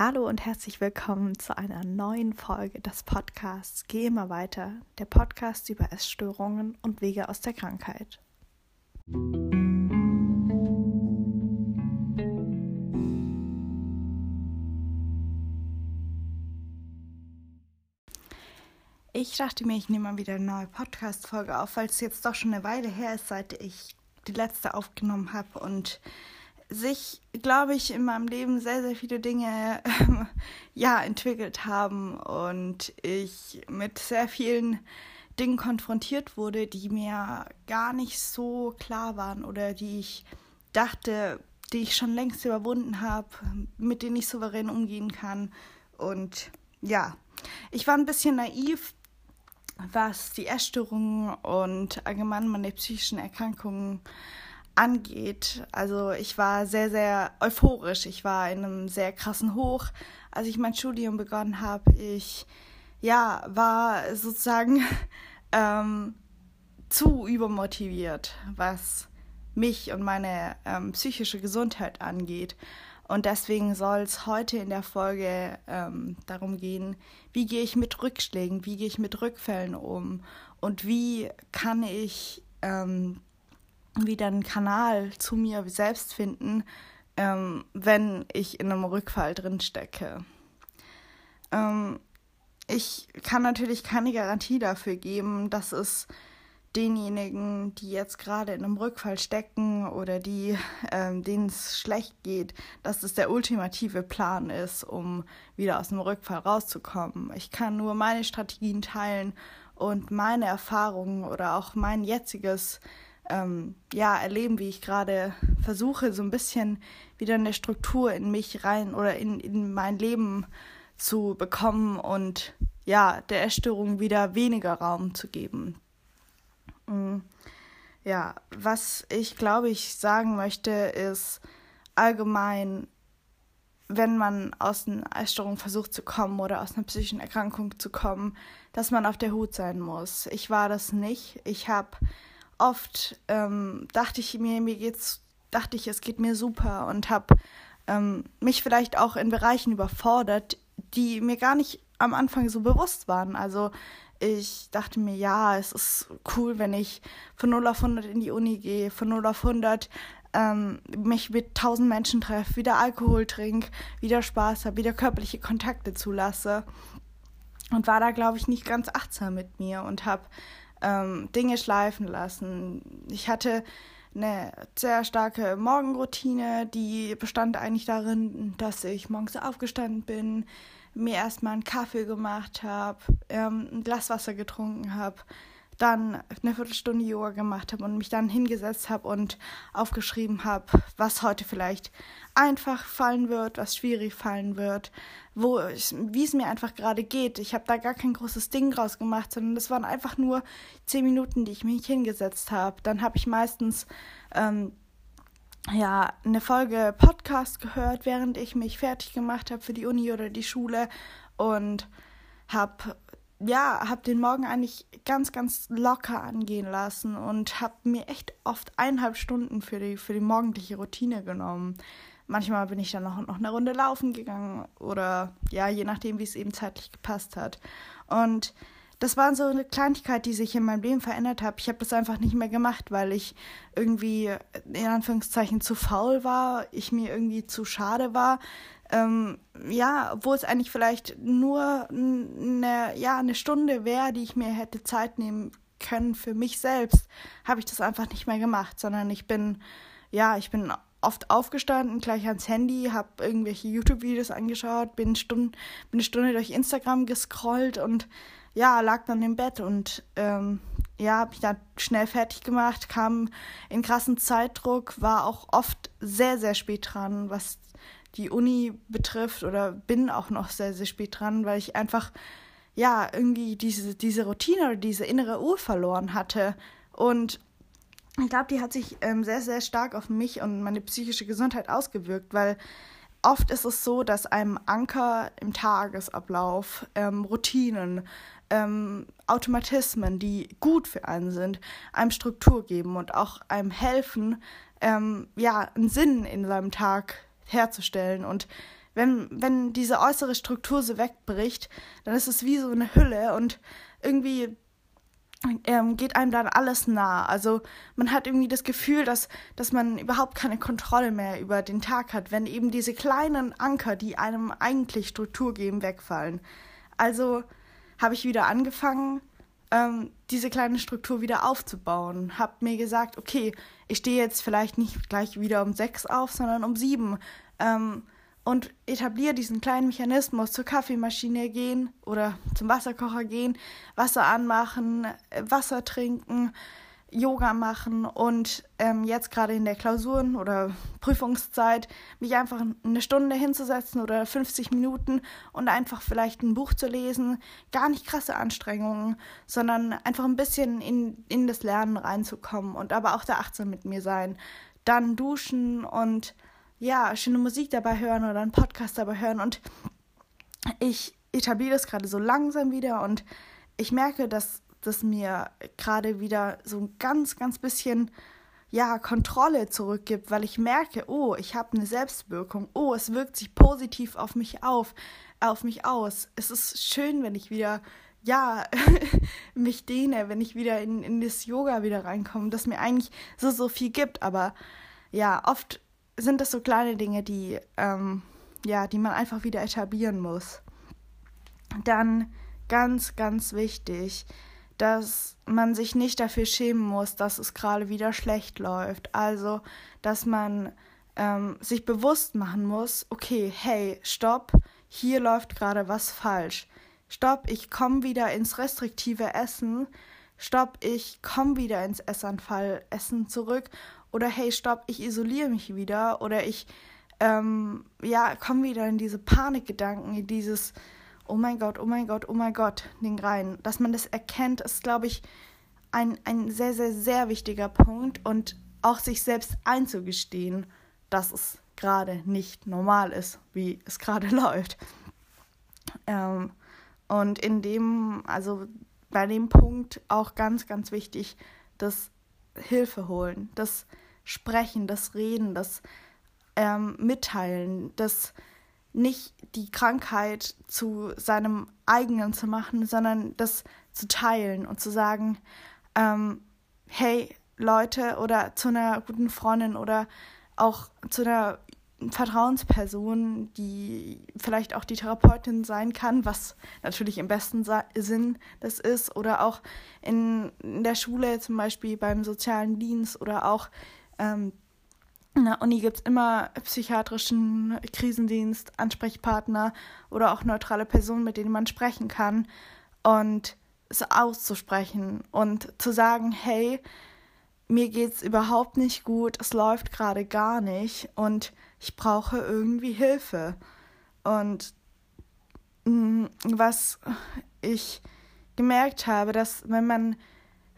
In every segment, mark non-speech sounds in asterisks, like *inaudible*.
Hallo und herzlich willkommen zu einer neuen Folge des Podcasts Geh immer weiter, der Podcast über Essstörungen und Wege aus der Krankheit. Ich dachte mir, ich nehme mal wieder eine neue Podcast-Folge auf, weil es jetzt doch schon eine Weile her ist, seit ich die letzte aufgenommen habe und sich, glaube ich, in meinem Leben sehr, sehr viele Dinge ähm, *laughs* ja, entwickelt haben und ich mit sehr vielen Dingen konfrontiert wurde, die mir gar nicht so klar waren oder die ich dachte, die ich schon längst überwunden habe, mit denen ich souverän umgehen kann. Und ja, ich war ein bisschen naiv, was die Essstörungen und allgemein meine psychischen Erkrankungen angeht. Also ich war sehr, sehr euphorisch. Ich war in einem sehr krassen Hoch. Als ich mein Studium begonnen habe, ich ja, war sozusagen *laughs* ähm, zu übermotiviert, was mich und meine ähm, psychische Gesundheit angeht. Und deswegen soll es heute in der Folge ähm, darum gehen, wie gehe ich mit Rückschlägen, wie gehe ich mit Rückfällen um und wie kann ich ähm, wieder einen Kanal zu mir selbst finden, ähm, wenn ich in einem Rückfall drin stecke. Ähm, ich kann natürlich keine Garantie dafür geben, dass es denjenigen, die jetzt gerade in einem Rückfall stecken oder die, ähm, denen es schlecht geht, dass es der ultimative Plan ist, um wieder aus dem Rückfall rauszukommen. Ich kann nur meine Strategien teilen und meine Erfahrungen oder auch mein jetziges ähm, ja, erleben, wie ich gerade versuche, so ein bisschen wieder eine Struktur in mich rein oder in, in mein Leben zu bekommen und ja, der Essstörung wieder weniger Raum zu geben. Mm, ja, was ich glaube ich sagen möchte, ist allgemein, wenn man aus einer Essstörung versucht zu kommen oder aus einer psychischen Erkrankung zu kommen, dass man auf der Hut sein muss. Ich war das nicht. Ich habe oft ähm, dachte ich mir, mir geht's, dachte ich, es geht mir super und habe ähm, mich vielleicht auch in Bereichen überfordert, die mir gar nicht am Anfang so bewusst waren. Also ich dachte mir, ja, es ist cool, wenn ich von 0 auf 100 in die Uni gehe, von 0 auf 100 ähm, mich mit 1000 Menschen treffe, wieder Alkohol trinke, wieder Spaß habe, wieder körperliche Kontakte zulasse. Und war da, glaube ich, nicht ganz achtsam mit mir und habe ähm, Dinge schleifen lassen. Ich hatte eine sehr starke Morgenroutine, die bestand eigentlich darin, dass ich morgens aufgestanden bin, mir erstmal einen Kaffee gemacht habe, ähm, ein Glas Wasser getrunken habe, dann eine Viertelstunde Yoga gemacht habe und mich dann hingesetzt habe und aufgeschrieben habe, was heute vielleicht einfach fallen wird, was schwierig fallen wird, wo wie es mir einfach gerade geht. Ich habe da gar kein großes Ding draus gemacht, sondern das waren einfach nur zehn Minuten, die ich mich hingesetzt habe. Dann habe ich meistens ähm, ja eine Folge Podcast gehört, während ich mich fertig gemacht habe für die Uni oder die Schule und habe ja, habe den Morgen eigentlich ganz, ganz locker angehen lassen und habe mir echt oft eineinhalb Stunden für die, für die morgendliche Routine genommen. Manchmal bin ich dann noch, noch eine Runde laufen gegangen oder ja, je nachdem, wie es eben zeitlich gepasst hat. Und das war so eine Kleinigkeit, die sich in meinem Leben verändert hat. Ich habe das einfach nicht mehr gemacht, weil ich irgendwie in Anführungszeichen zu faul war, ich mir irgendwie zu schade war, ähm, ja, obwohl es eigentlich vielleicht nur eine, ja, eine Stunde wäre, die ich mir hätte Zeit nehmen können für mich selbst, habe ich das einfach nicht mehr gemacht, sondern ich bin, ja, ich bin oft aufgestanden, gleich ans Handy, habe irgendwelche YouTube-Videos angeschaut, bin, Stunden, bin eine Stunde durch Instagram gescrollt und ja, lag dann im Bett und ähm, ja, habe ich dann schnell fertig gemacht, kam in krassen Zeitdruck, war auch oft sehr, sehr spät dran, was die Uni betrifft oder bin auch noch sehr, sehr spät dran, weil ich einfach ja irgendwie diese, diese Routine oder diese innere Uhr verloren hatte. Und ich glaube, die hat sich ähm, sehr, sehr stark auf mich und meine psychische Gesundheit ausgewirkt, weil oft ist es so, dass einem Anker im Tagesablauf, ähm, Routinen, ähm, Automatismen, die gut für einen sind, einem Struktur geben und auch einem helfen, ähm, ja, einen Sinn in seinem Tag herzustellen. Und wenn, wenn diese äußere Struktur so wegbricht, dann ist es wie so eine Hülle und irgendwie ähm, geht einem dann alles nah. Also man hat irgendwie das Gefühl, dass, dass man überhaupt keine Kontrolle mehr über den Tag hat, wenn eben diese kleinen Anker, die einem eigentlich Struktur geben, wegfallen. Also habe ich wieder angefangen, ähm, diese kleine Struktur wieder aufzubauen. Hab mir gesagt, okay, ich stehe jetzt vielleicht nicht gleich wieder um sechs auf, sondern um sieben. Ähm, und etabliere diesen kleinen Mechanismus zur Kaffeemaschine gehen oder zum Wasserkocher gehen, Wasser anmachen, Wasser trinken, Yoga machen und ähm, jetzt gerade in der Klausuren- oder Prüfungszeit mich einfach eine Stunde hinzusetzen oder 50 Minuten und einfach vielleicht ein Buch zu lesen. Gar nicht krasse Anstrengungen, sondern einfach ein bisschen in, in das Lernen reinzukommen und aber auch da achtsam mit mir sein. Dann duschen und ja, schöne Musik dabei hören oder einen Podcast dabei hören und ich etabliere das gerade so langsam wieder und ich merke, dass das mir gerade wieder so ein ganz, ganz bisschen ja, Kontrolle zurückgibt, weil ich merke, oh, ich habe eine Selbstwirkung, oh, es wirkt sich positiv auf mich auf, auf mich aus. Es ist schön, wenn ich wieder, ja, *laughs* mich dehne, wenn ich wieder in, in das Yoga wieder reinkomme, das mir eigentlich so, so viel gibt. Aber ja, oft sind das so kleine Dinge, die, ähm, ja, die man einfach wieder etablieren muss. Dann ganz, ganz wichtig, dass man sich nicht dafür schämen muss, dass es gerade wieder schlecht läuft. Also, dass man ähm, sich bewusst machen muss, okay, hey, stopp, hier läuft gerade was falsch. Stopp, ich komme wieder ins restriktive Essen. Stopp, ich komme wieder ins Essanfall-Essen zurück. Oder hey, stopp, ich isoliere mich wieder. Oder ich, ähm, ja, komme wieder in diese Panikgedanken, in dieses, oh mein Gott, oh mein Gott, oh mein Gott, Ding rein. Dass man das erkennt, ist, glaube ich, ein, ein sehr, sehr, sehr wichtiger Punkt und auch sich selbst einzugestehen, dass es gerade nicht normal ist, wie es gerade *laughs* läuft. Ähm, und in dem, also bei dem Punkt auch ganz, ganz wichtig, das Hilfe holen, das Sprechen, das Reden, das ähm, Mitteilen, das nicht die Krankheit zu seinem eigenen zu machen, sondern das zu teilen und zu sagen, ähm, hey Leute oder zu einer guten Freundin oder auch zu einer Vertrauensperson, die vielleicht auch die Therapeutin sein kann, was natürlich im besten Sinn das ist, oder auch in, in der Schule zum Beispiel beim sozialen Dienst oder auch ähm, in der Uni gibt es immer psychiatrischen Krisendienst, Ansprechpartner oder auch neutrale Personen, mit denen man sprechen kann. Und es auszusprechen und zu sagen, hey, mir geht's überhaupt nicht gut, es läuft gerade gar nicht und ich brauche irgendwie Hilfe. Und mm, was ich gemerkt habe, dass wenn man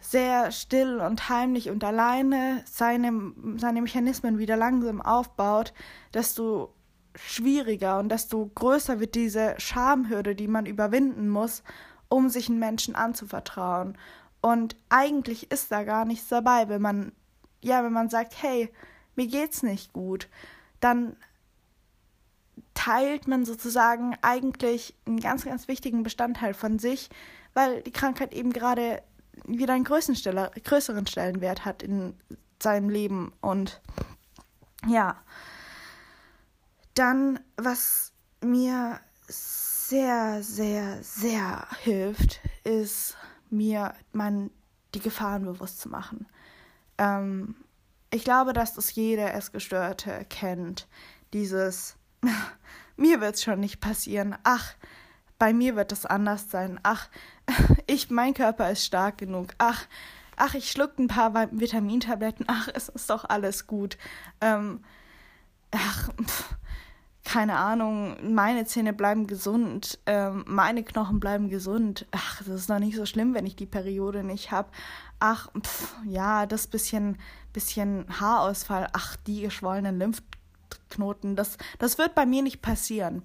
sehr still und heimlich und alleine seine, seine Mechanismen wieder langsam aufbaut, desto schwieriger und desto größer wird diese Schamhürde, die man überwinden muss, um sich einen Menschen anzuvertrauen. Und eigentlich ist da gar nichts dabei, wenn man, ja, wenn man sagt, hey, mir geht's nicht gut, dann teilt man sozusagen eigentlich einen ganz, ganz wichtigen Bestandteil von sich, weil die Krankheit eben gerade wieder einen größeren Stellenwert hat in seinem Leben. Und ja, dann, was mir sehr, sehr, sehr hilft, ist mir mein, die Gefahren bewusst zu machen. Ähm, ich glaube, dass das jeder Essgestörte kennt. Dieses, *laughs* mir wird es schon nicht passieren. Ach, bei mir wird es anders sein. Ach, *laughs* ich, mein Körper ist stark genug. Ach, ach, ich schluck ein paar Vitamintabletten. Ach, es ist doch alles gut. Ähm, ach, pff, keine Ahnung, meine Zähne bleiben gesund, ähm, meine Knochen bleiben gesund. Ach, das ist noch nicht so schlimm, wenn ich die Periode nicht habe. Ach, pff, ja, das bisschen, bisschen Haarausfall. Ach, die geschwollenen Lymphknoten, das, das wird bei mir nicht passieren.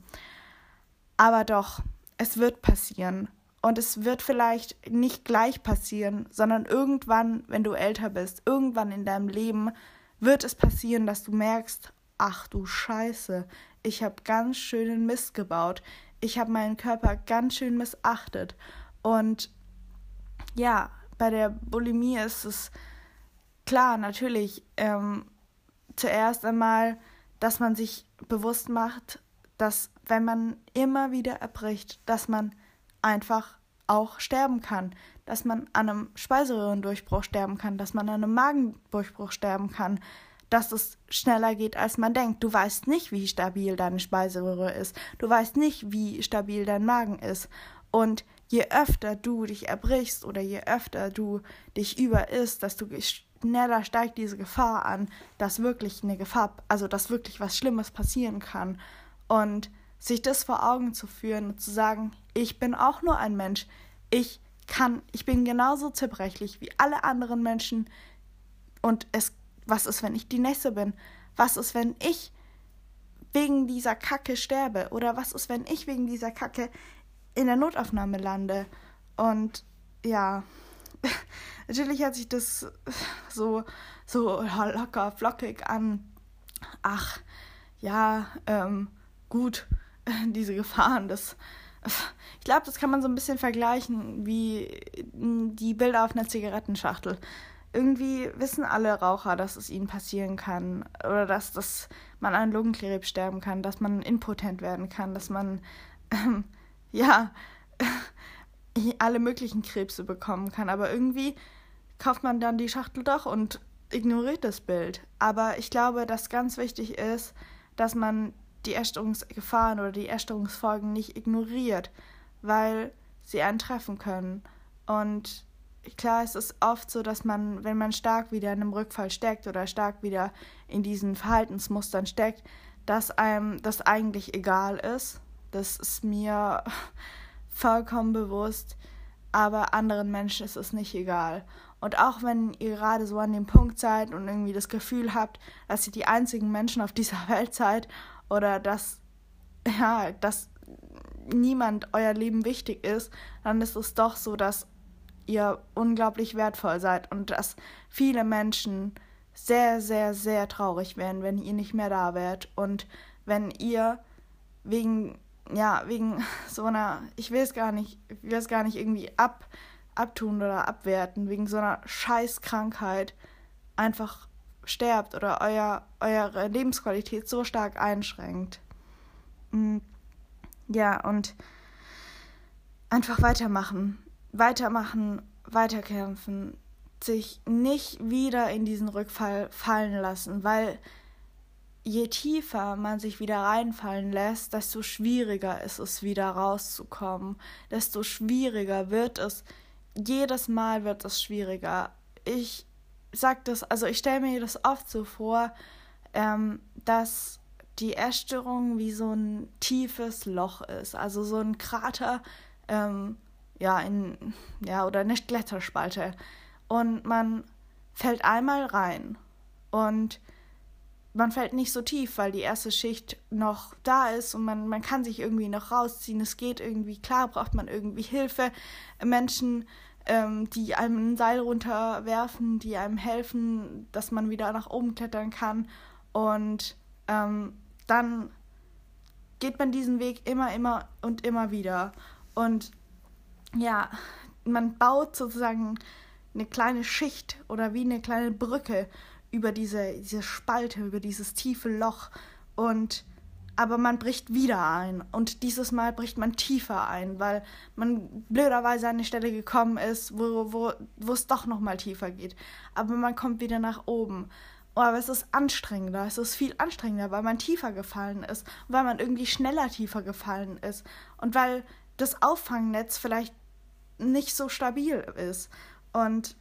Aber doch, es wird passieren. Und es wird vielleicht nicht gleich passieren, sondern irgendwann, wenn du älter bist, irgendwann in deinem Leben wird es passieren, dass du merkst, ach du Scheiße, ich habe ganz schönen Mist gebaut. Ich habe meinen Körper ganz schön missachtet. Und ja, bei der Bulimie ist es klar, natürlich, ähm, zuerst einmal, dass man sich bewusst macht, dass wenn man immer wieder erbricht, dass man einfach auch sterben kann, dass man an einem Speiseröhrendurchbruch sterben kann, dass man an einem Magendurchbruch sterben kann, dass es schneller geht, als man denkt. Du weißt nicht, wie stabil deine Speiseröhre ist. Du weißt nicht, wie stabil dein Magen ist. Und je öfter du dich erbrichst oder je öfter du dich über isst, desto schneller steigt diese Gefahr an, dass wirklich eine Gefahr, also dass wirklich was Schlimmes passieren kann. Und sich das vor Augen zu führen und zu sagen, ich bin auch nur ein Mensch, ich kann, ich bin genauso zerbrechlich wie alle anderen Menschen und es, was ist, wenn ich die Nächste bin? Was ist, wenn ich wegen dieser Kacke sterbe? Oder was ist, wenn ich wegen dieser Kacke in der Notaufnahme lande? Und ja, *laughs* natürlich hört sich das so, so locker, flockig an. Ach, ja, ähm, gut, *laughs* diese Gefahren, das. Ich glaube, das kann man so ein bisschen vergleichen wie die Bilder auf einer Zigarettenschachtel. Irgendwie wissen alle Raucher, dass es ihnen passieren kann oder dass, dass man an Lungenkrebs sterben kann, dass man impotent werden kann, dass man ähm, *laughs* ja *laughs* alle möglichen Krebse bekommen kann. Aber irgendwie kauft man dann die Schachtel doch und ignoriert das Bild. Aber ich glaube, dass ganz wichtig ist, dass man die Essstörungsgefahren oder die Essstörungsfolgen nicht ignoriert, weil sie einen treffen können. Und klar, es ist oft so, dass man, wenn man stark wieder in einem Rückfall steckt oder stark wieder in diesen Verhaltensmustern steckt, dass einem das eigentlich egal ist. Das ist mir *laughs* vollkommen bewusst, aber anderen Menschen ist es nicht egal. Und auch wenn ihr gerade so an dem Punkt seid und irgendwie das Gefühl habt, dass ihr die einzigen Menschen auf dieser *laughs* Welt seid oder dass, *laughs* ja, dass niemand euer Leben wichtig ist, dann ist es doch so, dass ihr unglaublich wertvoll seid und dass viele Menschen sehr, sehr, sehr traurig wären, wenn ihr nicht mehr da wärt. Und wenn ihr wegen, ja, wegen *laughs* so einer, ich will es gar nicht, ich will es gar nicht irgendwie ab, abtun oder abwerten, wegen so einer Scheißkrankheit einfach sterbt oder euer, eure Lebensqualität so stark einschränkt. Mm, ja, und einfach weitermachen, weitermachen, weiterkämpfen, sich nicht wieder in diesen Rückfall fallen lassen, weil je tiefer man sich wieder reinfallen lässt, desto schwieriger ist es wieder rauszukommen, desto schwieriger wird es, jedes Mal wird es schwieriger. Ich sage das, also ich stelle mir das oft so vor, ähm, dass die Essstörung wie so ein tiefes Loch ist, also so ein Krater, ähm, ja, in, ja, oder eine Gletterspalte. Und man fällt einmal rein und man fällt nicht so tief, weil die erste Schicht noch da ist und man, man kann sich irgendwie noch rausziehen. Es geht irgendwie, klar braucht man irgendwie Hilfe. Menschen ähm, die einem ein Seil runterwerfen, die einem helfen, dass man wieder nach oben klettern kann. Und ähm, dann geht man diesen Weg immer, immer und immer wieder. Und ja, man baut sozusagen eine kleine Schicht oder wie eine kleine Brücke über diese, diese Spalte, über dieses tiefe Loch. Und aber man bricht wieder ein. Und dieses Mal bricht man tiefer ein, weil man blöderweise an eine Stelle gekommen ist, wo, wo, wo es doch nochmal tiefer geht. Aber man kommt wieder nach oben. Aber es ist anstrengender, es ist viel anstrengender, weil man tiefer gefallen ist, weil man irgendwie schneller tiefer gefallen ist und weil das Auffangnetz vielleicht nicht so stabil ist. Und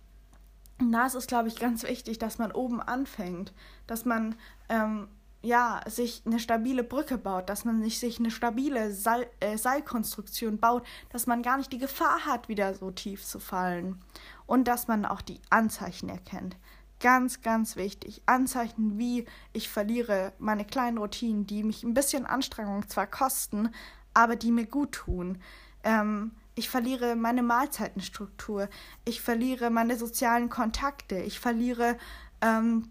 da ist es, glaube ich, ganz wichtig, dass man oben anfängt, dass man ähm, ja, sich eine stabile Brücke baut, dass man nicht sich eine stabile Seil, äh, Seilkonstruktion baut, dass man gar nicht die Gefahr hat, wieder so tief zu fallen. Und dass man auch die Anzeichen erkennt. Ganz, ganz wichtig. Anzeichen wie ich verliere meine kleinen Routinen, die mich ein bisschen Anstrengung zwar kosten, aber die mir gut tun. Ähm, ich verliere meine Mahlzeitenstruktur. Ich verliere meine sozialen Kontakte. Ich verliere ähm,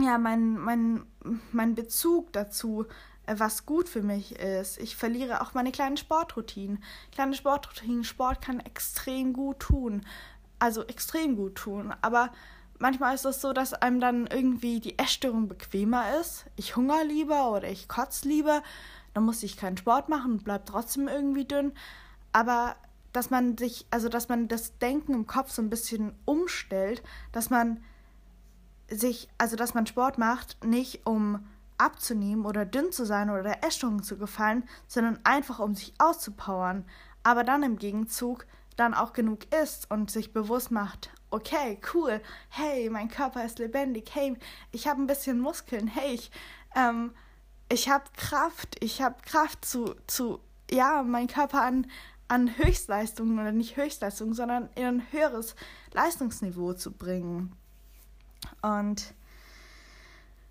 ja, mein, mein, mein Bezug dazu, äh, was gut für mich ist. Ich verliere auch meine kleinen Sportroutinen. Kleine Sportroutinen, Sport kann extrem gut tun. Also extrem gut tun. Aber manchmal ist es so, dass einem dann irgendwie die Essstörung bequemer ist. Ich hungere lieber oder ich kotze lieber. Dann muss ich keinen Sport machen und bleib trotzdem irgendwie dünn. Aber dass man sich, also dass man das Denken im Kopf so ein bisschen umstellt, dass man sich, also dass man Sport macht, nicht um abzunehmen oder dünn zu sein oder der zu gefallen, sondern einfach um sich auszupowern, aber dann im Gegenzug dann auch genug isst und sich bewusst macht, okay, cool, hey, mein Körper ist lebendig, hey, ich habe ein bisschen Muskeln, hey, ich, ähm, ich habe Kraft, ich habe Kraft zu, zu, ja, meinen Körper an, an Höchstleistungen oder nicht Höchstleistungen, sondern in ein höheres Leistungsniveau zu bringen. Und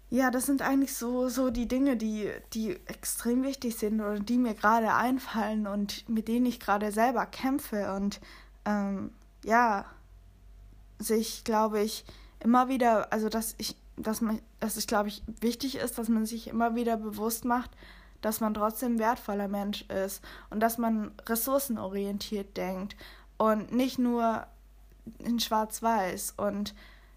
ja, das sind eigentlich so, so die Dinge, die, die extrem wichtig sind oder die mir gerade einfallen und mit denen ich gerade selber kämpfe. Und ähm, ja, sich, glaube ich, immer wieder, also dass ich, dass man, dass es, glaube ich, wichtig ist, dass man sich immer wieder bewusst macht, dass man trotzdem wertvoller Mensch ist und dass man ressourcenorientiert denkt und nicht nur in Schwarz-Weiß. Und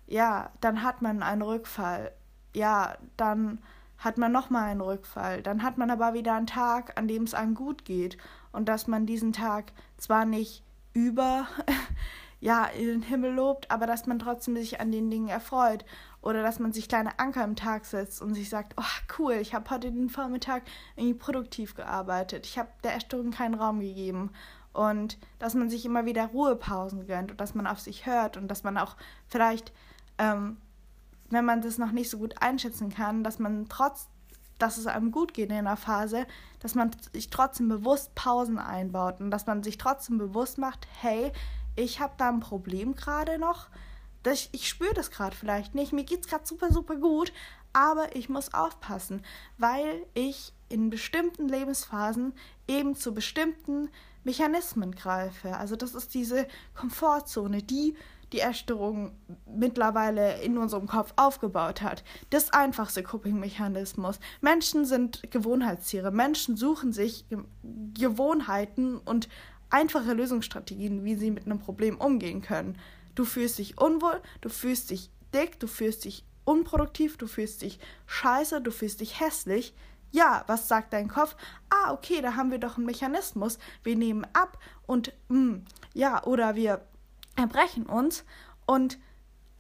ja, dann hat man einen Rückfall. Ja, dann hat man nochmal einen Rückfall. Dann hat man aber wieder einen Tag, an dem es einem gut geht. Und dass man diesen Tag zwar nicht über *laughs* ja, in den Himmel lobt, aber dass man trotzdem sich an den Dingen erfreut. Oder dass man sich kleine Anker im Tag setzt und sich sagt, oh cool, ich habe heute den Vormittag irgendwie produktiv gearbeitet. Ich habe der Erstörung keinen Raum gegeben und dass man sich immer wieder Ruhepausen gönnt und dass man auf sich hört und dass man auch vielleicht ähm, wenn man das noch nicht so gut einschätzen kann, dass man trotz, dass es einem gut geht in einer Phase, dass man sich trotzdem bewusst Pausen einbaut und dass man sich trotzdem bewusst macht, hey, ich habe da ein Problem gerade noch. Das, ich spüre das gerade vielleicht nicht. Mir geht es gerade super, super gut, aber ich muss aufpassen, weil ich in bestimmten Lebensphasen eben zu bestimmten Mechanismen greife. Also das ist diese Komfortzone, die die Essstörung mittlerweile in unserem Kopf aufgebaut hat. Das einfachste Coping-Mechanismus. Menschen sind Gewohnheitstiere. Menschen suchen sich Gewohnheiten und einfache Lösungsstrategien, wie sie mit einem Problem umgehen können. Du fühlst dich unwohl, du fühlst dich dick, du fühlst dich unproduktiv, du fühlst dich scheiße, du fühlst dich hässlich. Ja, was sagt dein Kopf? Ah, okay, da haben wir doch einen Mechanismus. Wir nehmen ab und mh, hm, ja, oder wir erbrechen uns und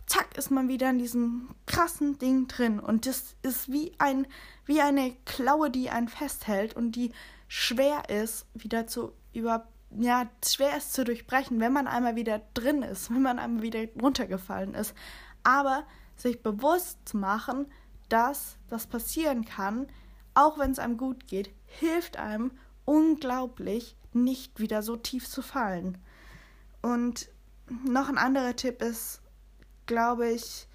zack ist man wieder in diesem krassen Ding drin und das ist wie ein wie eine Klaue, die einen festhält und die schwer ist wieder zu über ja schwer ist zu durchbrechen, wenn man einmal wieder drin ist, wenn man einmal wieder runtergefallen ist, aber sich bewusst zu machen, dass das passieren kann, auch wenn es einem gut geht, hilft einem unglaublich nicht wieder so tief zu fallen. Und noch ein anderer Tipp ist, glaube ich,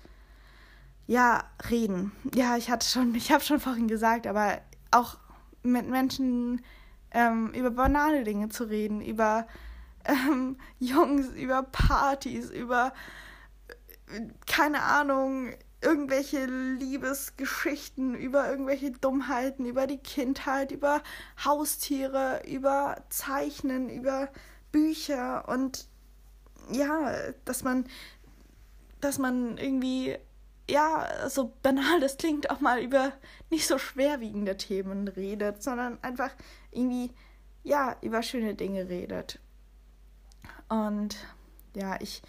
ja, reden. Ja, ich hatte schon, ich habe schon vorhin gesagt, aber auch mit Menschen ähm, über banale Dinge zu reden, über ähm, Jungs, über Partys, über keine Ahnung, irgendwelche Liebesgeschichten, über irgendwelche Dummheiten, über die Kindheit, über Haustiere, über Zeichnen, über Bücher und ja, dass man, dass man irgendwie, ja, so banal das klingt, auch mal über nicht so schwerwiegende Themen redet, sondern einfach irgendwie, ja, über schöne Dinge redet. Und ja, ich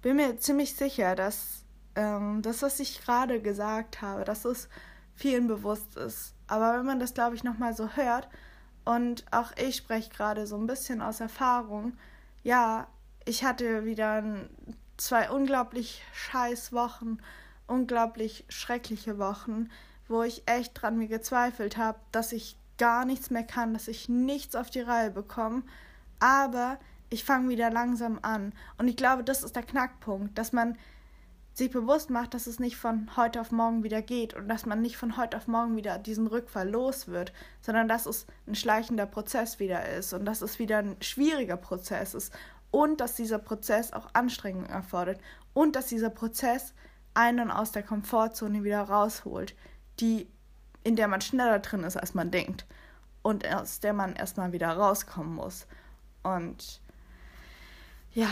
bin mir ziemlich sicher, dass ähm, das, was ich gerade gesagt habe, dass es vielen bewusst ist. Aber wenn man das, glaube ich, nochmal so hört, und auch ich spreche gerade so ein bisschen aus Erfahrung, ja, ich hatte wieder zwei unglaublich scheiß Wochen, unglaublich schreckliche Wochen, wo ich echt dran mir gezweifelt habe, dass ich gar nichts mehr kann, dass ich nichts auf die Reihe bekomme. Aber ich fange wieder langsam an. Und ich glaube, das ist der Knackpunkt, dass man sich bewusst macht, dass es nicht von heute auf morgen wieder geht und dass man nicht von heute auf morgen wieder diesen Rückfall los wird, sondern dass es ein schleichender Prozess wieder ist und dass es wieder ein schwieriger Prozess ist und dass dieser Prozess auch Anstrengung erfordert und dass dieser Prozess einen aus der Komfortzone wieder rausholt, die, in der man schneller drin ist, als man denkt. Und aus der man erstmal wieder rauskommen muss. Und ja,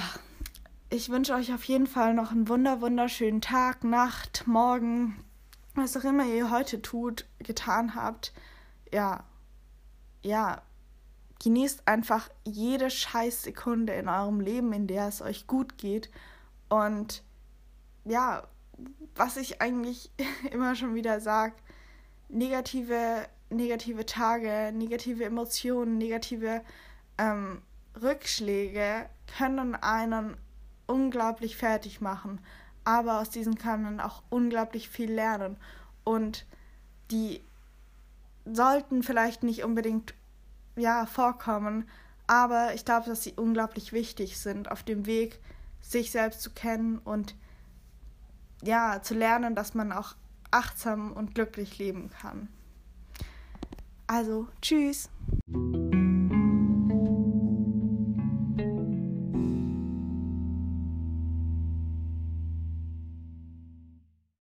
ich wünsche euch auf jeden Fall noch einen wunder wunderschönen Tag, Nacht, Morgen, was auch immer ihr heute tut, getan habt. Ja, ja, genießt einfach jede Scheißsekunde in eurem Leben, in der es euch gut geht. Und ja, was ich eigentlich *laughs* immer schon wieder sage, negative, negative Tage, negative Emotionen, negative ähm, Rückschläge können einen unglaublich fertig machen. Aber aus diesen kann man auch unglaublich viel lernen. Und die sollten vielleicht nicht unbedingt ja, vorkommen, aber ich glaube, dass sie unglaublich wichtig sind auf dem Weg, sich selbst zu kennen und ja, zu lernen, dass man auch achtsam und glücklich leben kann. Also, tschüss.